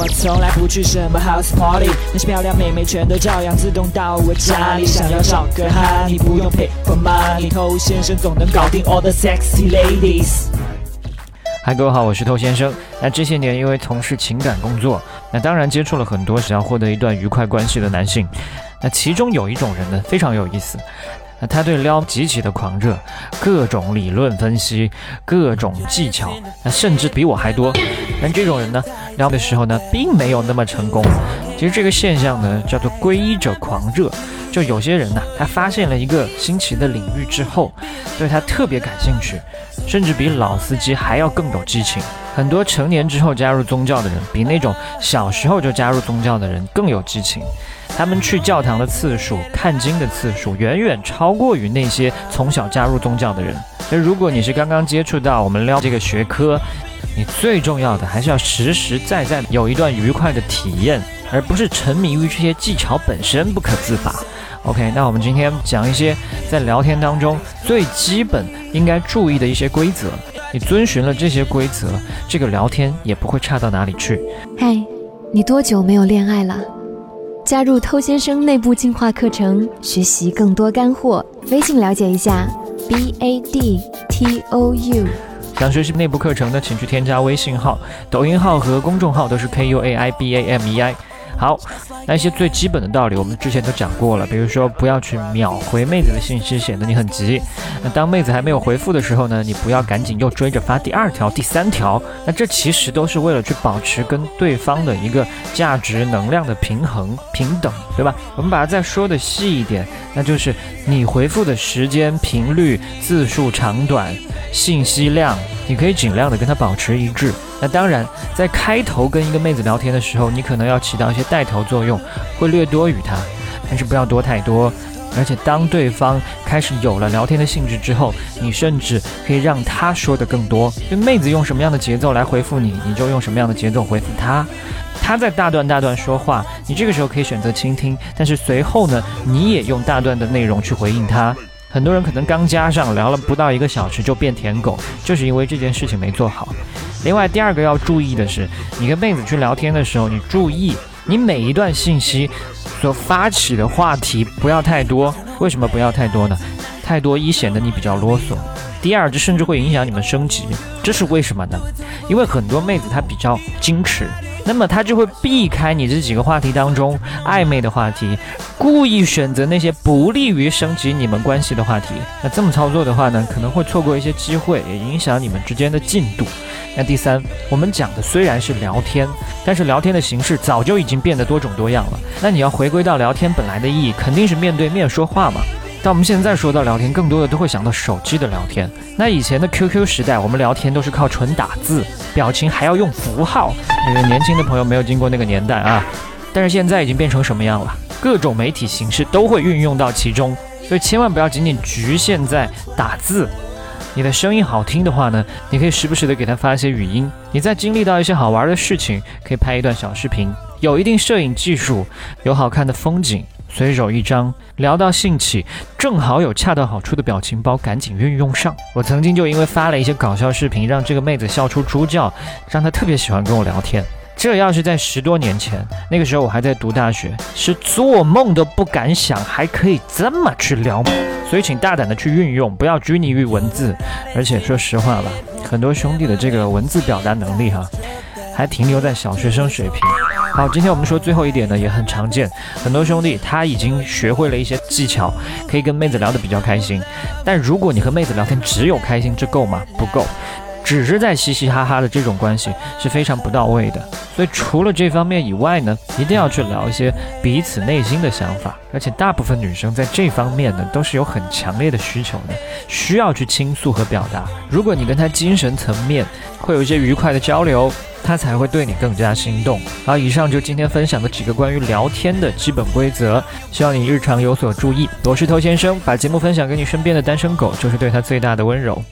我从来不去什么 house party，那些漂亮妹妹全都照样自动到我家里。想要找个哈，你不用 pay for money，偷先生总能搞定 all the sexy ladies。嗨，各位好，我是偷先生。那这些年因为从事情感工作，那当然接触了很多想要获得一段愉快关系的男性。那其中有一种人呢，非常有意思。他对撩极其的狂热，各种理论分析，各种技巧，那甚至比我还多。但这种人呢，撩的时候呢，并没有那么成功。其实这个现象呢，叫做皈依者狂热。就有些人呢，他发现了一个新奇的领域之后，对他特别感兴趣，甚至比老司机还要更有激情。很多成年之后加入宗教的人，比那种小时候就加入宗教的人更有激情。他们去教堂的次数、看经的次数，远远超过于那些从小加入宗教的人。那如果你是刚刚接触到我们撩这个学科，你最重要的还是要实实在在有一段愉快的体验，而不是沉迷于这些技巧本身不可自拔。OK，那我们今天讲一些在聊天当中最基本应该注意的一些规则。你遵循了这些规则，这个聊天也不会差到哪里去。嗨，你多久没有恋爱了？加入偷先生内部进化课程，学习更多干货。微信了解一下，b a d t o u。想学习内部课程的，请去添加微信号、抖音号和公众号，都是 k u a i b a m e i。好，那一些最基本的道理，我们之前都讲过了。比如说，不要去秒回妹子的信息，显得你很急。那当妹子还没有回复的时候呢，你不要赶紧又追着发第二条、第三条。那这其实都是为了去保持跟对方的一个价值能量的平衡、平等，对吧？我们把它再说的细一点，那就是你回复的时间、频率、字数长短、信息量，你可以尽量的跟她保持一致。那当然，在开头跟一个妹子聊天的时候，你可能要起到一些带头作用，会略多于她，但是不要多太多。而且当对方开始有了聊天的兴致之后，你甚至可以让她说的更多。就妹子用什么样的节奏来回复你，你就用什么样的节奏回复她。她在大段大段说话，你这个时候可以选择倾听，但是随后呢，你也用大段的内容去回应她。很多人可能刚加上聊了不到一个小时就变舔狗，就是因为这件事情没做好。另外，第二个要注意的是，你跟妹子去聊天的时候，你注意你每一段信息所发起的话题不要太多。为什么不要太多呢？太多一显得你比较啰嗦，第二这甚至会影响你们升级。这是为什么呢？因为很多妹子她比较矜持。那么他就会避开你这几个话题当中暧昧的话题，故意选择那些不利于升级你们关系的话题。那这么操作的话呢，可能会错过一些机会，也影响你们之间的进度。那第三，我们讲的虽然是聊天，但是聊天的形式早就已经变得多种多样了。那你要回归到聊天本来的意义，肯定是面对面说话嘛。但我们现在说到聊天，更多的都会想到手机的聊天。那以前的 QQ 时代，我们聊天都是靠纯打字，表情还要用符号。那个年轻的朋友没有经过那个年代啊。但是现在已经变成什么样了？各种媒体形式都会运用到其中，所以千万不要仅仅局限在打字。你的声音好听的话呢，你可以时不时的给他发一些语音。你在经历到一些好玩的事情，可以拍一段小视频。有一定摄影技术，有好看的风景。随手一张，聊到兴起，正好有恰到好处的表情包，赶紧运用上。我曾经就因为发了一些搞笑视频，让这个妹子笑出猪叫，让她特别喜欢跟我聊天。这要是在十多年前，那个时候我还在读大学，是做梦都不敢想还可以这么去聊。所以请大胆的去运用，不要拘泥于文字。而且说实话吧，很多兄弟的这个文字表达能力哈，还停留在小学生水平。好，今天我们说最后一点呢，也很常见。很多兄弟他已经学会了一些技巧，可以跟妹子聊得比较开心。但如果你和妹子聊天只有开心，这够吗？不够，只是在嘻嘻哈哈的这种关系是非常不到位的。所以除了这方面以外呢，一定要去聊一些彼此内心的想法。而且大部分女生在这方面呢，都是有很强烈的需求的，需要去倾诉和表达。如果你跟她精神层面会有一些愉快的交流。他才会对你更加心动。好，以上就今天分享的几个关于聊天的基本规则，希望你日常有所注意。我是头先生，把节目分享给你身边的单身狗，就是对他最大的温柔。